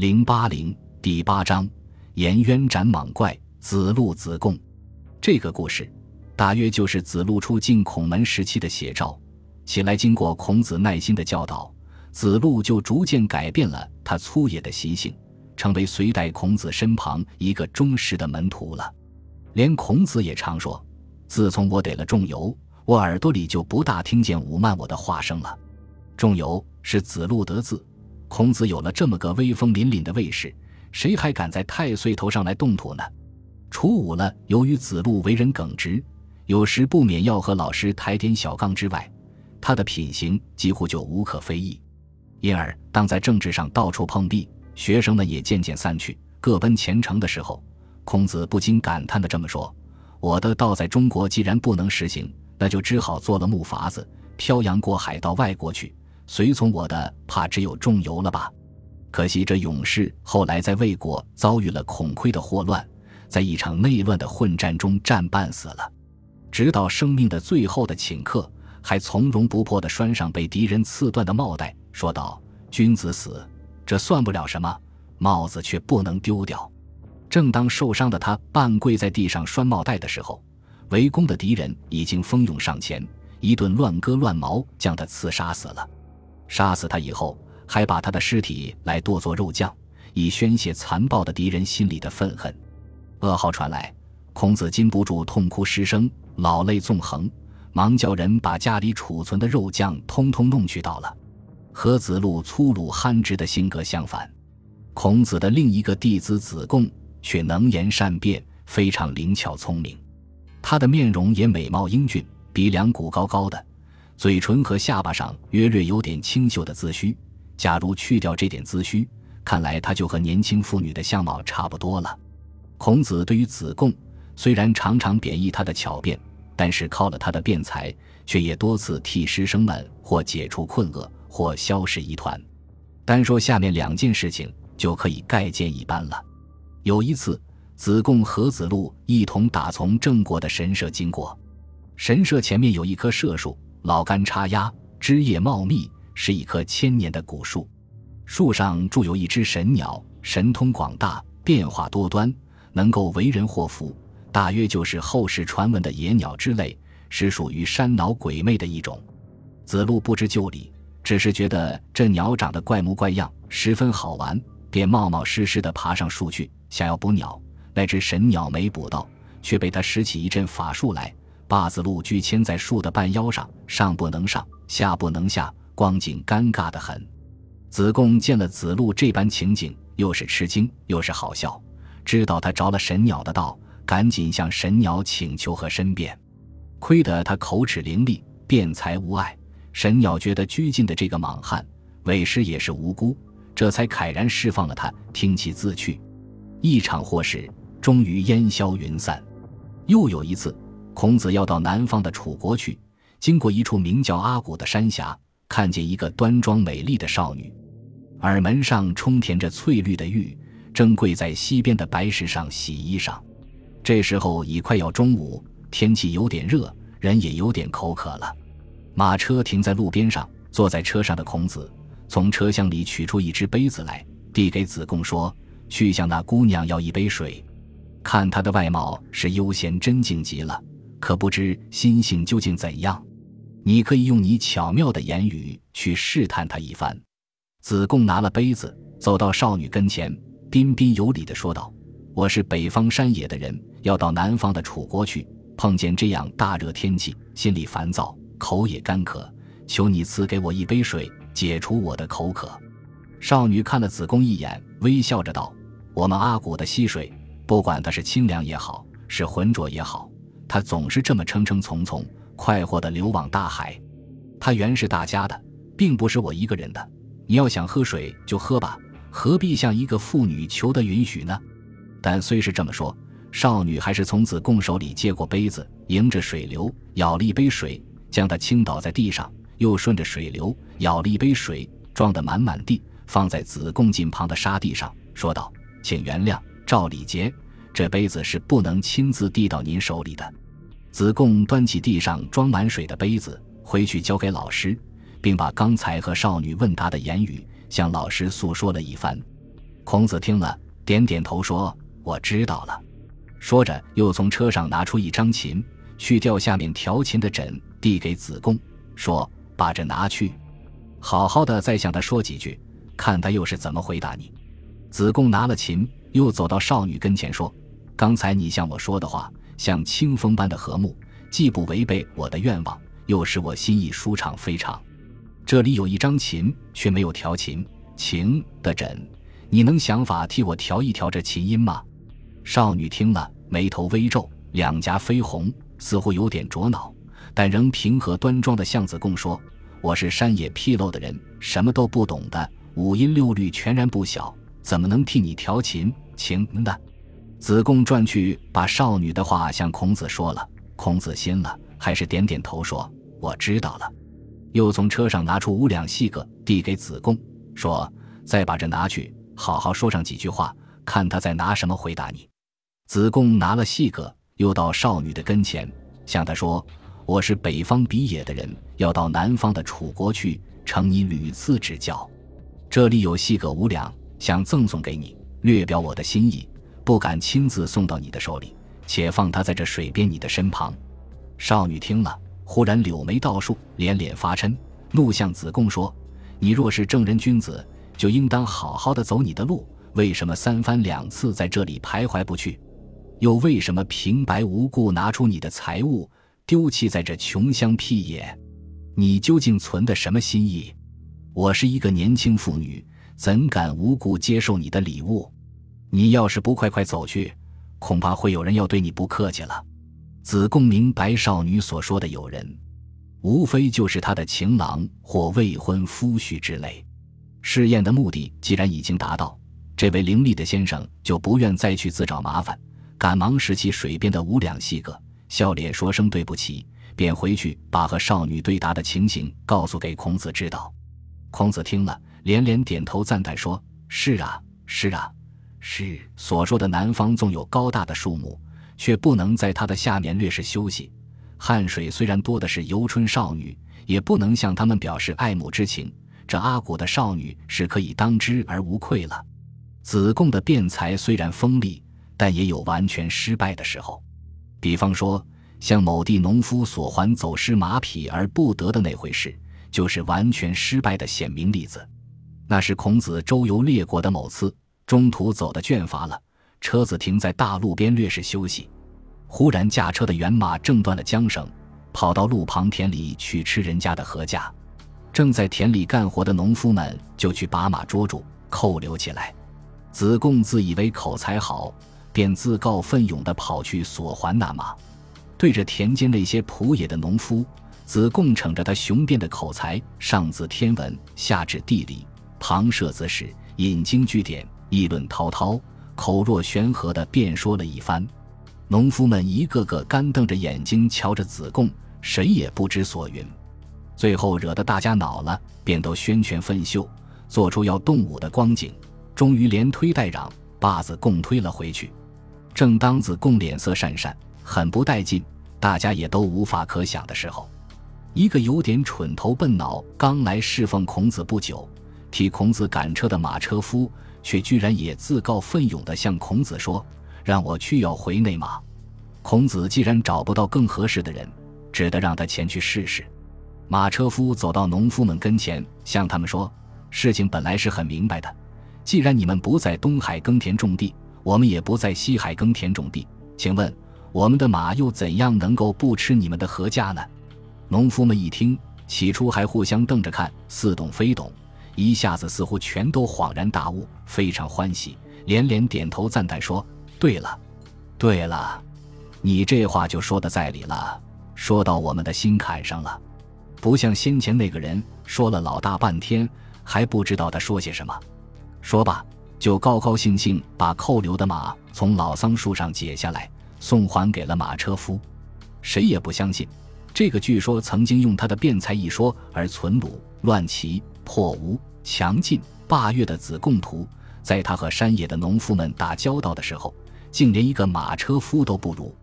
零八零第八章：颜渊斩蟒怪，子路子贡。这个故事大约就是子路出进孔门时期的写照。起来，经过孔子耐心的教导，子路就逐渐改变了他粗野的习性，成为随在孔子身旁一个忠实的门徒了。连孔子也常说：“自从我得了仲由，我耳朵里就不大听见侮慢我的话声了。”仲由是子路得字。孔子有了这么个威风凛凛的卫士，谁还敢在太岁头上来动土呢？初五了，由于子路为人耿直，有时不免要和老师抬点小杠之外，他的品行几乎就无可非议。因而，当在政治上到处碰壁，学生们也渐渐散去，各奔前程的时候，孔子不禁感叹的这么说：“我的道在中国既然不能实行，那就只好做了木筏子，漂洋过海到外国去。”随从我的怕只有仲由了吧？可惜这勇士后来在魏国遭遇了孔亏的祸乱，在一场内乱的混战中战败死了。直到生命的最后的顷刻，还从容不迫地拴上被敌人刺断的帽带，说道：“君子死，这算不了什么，帽子却不能丢掉。”正当受伤的他半跪在地上拴帽带的时候，围攻的敌人已经蜂拥上前，一顿乱割乱矛，将他刺杀死了。杀死他以后，还把他的尸体来剁做肉酱，以宣泄残暴的敌人心里的愤恨。噩耗传来，孔子禁不住痛哭失声，老泪纵横，忙叫人把家里储存的肉酱通通弄去倒了。和子路粗鲁憨直的性格相反，孔子的另一个弟子子贡却能言善辩，非常灵巧聪明。他的面容也美貌英俊，鼻梁骨高高的。嘴唇和下巴上约略有点清秀的髭须，假如去掉这点髭须，看来他就和年轻妇女的相貌差不多了。孔子对于子贡，虽然常常贬义他的巧辩，但是靠了他的辩才，却也多次替师生们或解除困厄，或消失疑团。单说下面两件事情，就可以概见一斑了。有一次，子贡和子路一同打从郑国的神社经过，神社前面有一棵社树。老干插压，枝叶茂密，是一棵千年的古树。树上住有一只神鸟，神通广大，变化多端，能够为人祸福。大约就是后世传闻的野鸟之类，是属于山脑鬼魅的一种。子路不知就里，只是觉得这鸟长得怪模怪样，十分好玩，便冒冒失失地爬上树去，想要捕鸟。那只神鸟没捕到，却被他施起一阵法术来。把子路拘牵在树的半腰上，上不能上，下不能下，光景尴尬的很。子贡见了子路这般情景，又是吃惊又是好笑，知道他着了神鸟的道，赶紧向神鸟请求和申辩。亏得他口齿伶俐，辩才无碍，神鸟觉得拘禁的这个莽汉为师也是无辜，这才慨然释放了他，听其自去。一场祸事终于烟消云散。又有一次。孔子要到南方的楚国去，经过一处名叫阿谷的山峡，看见一个端庄美丽的少女，耳门上充填着翠绿的玉，正跪在西边的白石上洗衣裳。这时候已快要中午，天气有点热，人也有点口渴了。马车停在路边上，坐在车上的孔子从车厢里取出一只杯子来，递给子贡说：“去向那姑娘要一杯水。看她的外貌是悠闲真静极了。”可不知心性究竟怎样，你可以用你巧妙的言语去试探他一番。子贡拿了杯子，走到少女跟前，彬彬有礼地说道：“我是北方山野的人，要到南方的楚国去，碰见这样大热天气，心里烦躁，口也干渴，求你赐给我一杯水，解除我的口渴。”少女看了子贡一眼，微笑着道：“我们阿谷的溪水，不管它是清凉也好，是浑浊也好。”他总是这么称称从从，快活地流往大海。他原是大家的，并不是我一个人的。你要想喝水就喝吧，何必向一个妇女求得允许呢？但虽是这么说，少女还是从子贡手里接过杯子，迎着水流舀了一杯水，将它倾倒在地上，又顺着水流舀了一杯水，装得满满地，放在子贡近旁的沙地上，说道：“请原谅，照礼节，这杯子是不能亲自递到您手里的。”子贡端起地上装满水的杯子，回去交给老师，并把刚才和少女问答的言语向老师诉说了一番。孔子听了，点点头说：“我知道了。”说着，又从车上拿出一张琴，去掉下面调琴的枕，递给子贡，说：“把这拿去，好好的再向他说几句，看他又是怎么回答你。”子贡拿了琴，又走到少女跟前说：“刚才你向我说的话，像清风般的和睦，既不违背我的愿望，又使我心意舒畅非常。这里有一张琴，却没有调琴，情的枕。”你能想法替我调一调这琴音吗？少女听了，眉头微皱，两颊绯红，似乎有点着恼，但仍平和端庄的向子贡说：“我是山野僻陋的人，什么都不懂的，五音六律全然不晓，怎么能替你调琴情呢？”子贡转去把少女的话向孔子说了，孔子心了，还是点点头说：“我知道了。”又从车上拿出五两细个，递给子贡，说：“再把这拿去。”好好说上几句话，看他在拿什么回答你。子贡拿了细个，又到少女的跟前，向她说：“我是北方比野的人，要到南方的楚国去，承你屡次指教。这里有细个五两，想赠送给你，略表我的心意，不敢亲自送到你的手里，且放他在这水边你的身旁。”少女听了，忽然柳眉倒竖，连连发嗔，怒向子贡说：“你若是正人君子。”就应当好好的走你的路，为什么三番两次在这里徘徊不去？又为什么平白无故拿出你的财物丢弃在这穷乡僻野？你究竟存的什么心意？我是一个年轻妇女，怎敢无故接受你的礼物？你要是不快快走去，恐怕会有人要对你不客气了。子贡明白少女所说的友人，无非就是他的情郎或未婚夫婿之类。试验的目的既然已经达到，这位伶俐的先生就不愿再去自找麻烦，赶忙拾起水边的五两细个，笑脸说声对不起，便回去把和少女对答的情形告诉给孔子知道。孔子听了，连连点头赞叹说：“是啊，是啊，是。所说的南方纵有高大的树木，却不能在它的下面略事休息；汗水虽然多的是游春少女，也不能向他们表示爱慕之情。”这阿古的少女是可以当之而无愧了。子贡的辩才虽然锋利，但也有完全失败的时候。比方说，像某地农夫所还走失马匹而不得的那回事，就是完全失败的显明例子。那是孔子周游列国的某次，中途走的倦乏了，车子停在大路边略事休息，忽然驾车的辕马挣断了缰绳，跑到路旁田里去吃人家的禾稼。正在田里干活的农夫们就去把马捉住，扣留起来。子贡自以为口才好，便自告奋勇地跑去索还那马。对着田间那些仆野的农夫，子贡逞着他雄辩的口才，上自天文，下至地理，旁涉子史，引经据典，议论滔滔，口若悬河地辩说了一番。农夫们一个个干瞪着眼睛瞧着子贡，谁也不知所云。最后惹得大家恼了，便都宣权奋袖，做出要动武的光景，终于连推带嚷，把子贡推了回去。正当子贡脸色讪讪，很不带劲，大家也都无法可想的时候，一个有点蠢头笨脑、刚来侍奉孔子不久、替孔子赶车的马车夫，却居然也自告奋勇地向孔子说：“让我去要回那马。”孔子既然找不到更合适的人，只得让他前去试试。马车夫走到农夫们跟前，向他们说：“事情本来是很明白的，既然你们不在东海耕田种地，我们也不在西海耕田种地，请问我们的马又怎样能够不吃你们的禾稼呢？”农夫们一听，起初还互相瞪着看，似懂非懂，一下子似乎全都恍然大悟，非常欢喜，连连点头赞叹说：“对了，对了，你这话就说的在理了，说到我们的心坎上了。”不像先前那个人说了老大半天，还不知道他说些什么。说吧，就高高兴兴把扣留的马从老桑树上解下来，送还给了马车夫。谁也不相信，这个据说曾经用他的辩才一说而存鲁、乱齐、破吴、强劲、霸越的子贡图，在他和山野的农夫们打交道的时候，竟连一个马车夫都不如。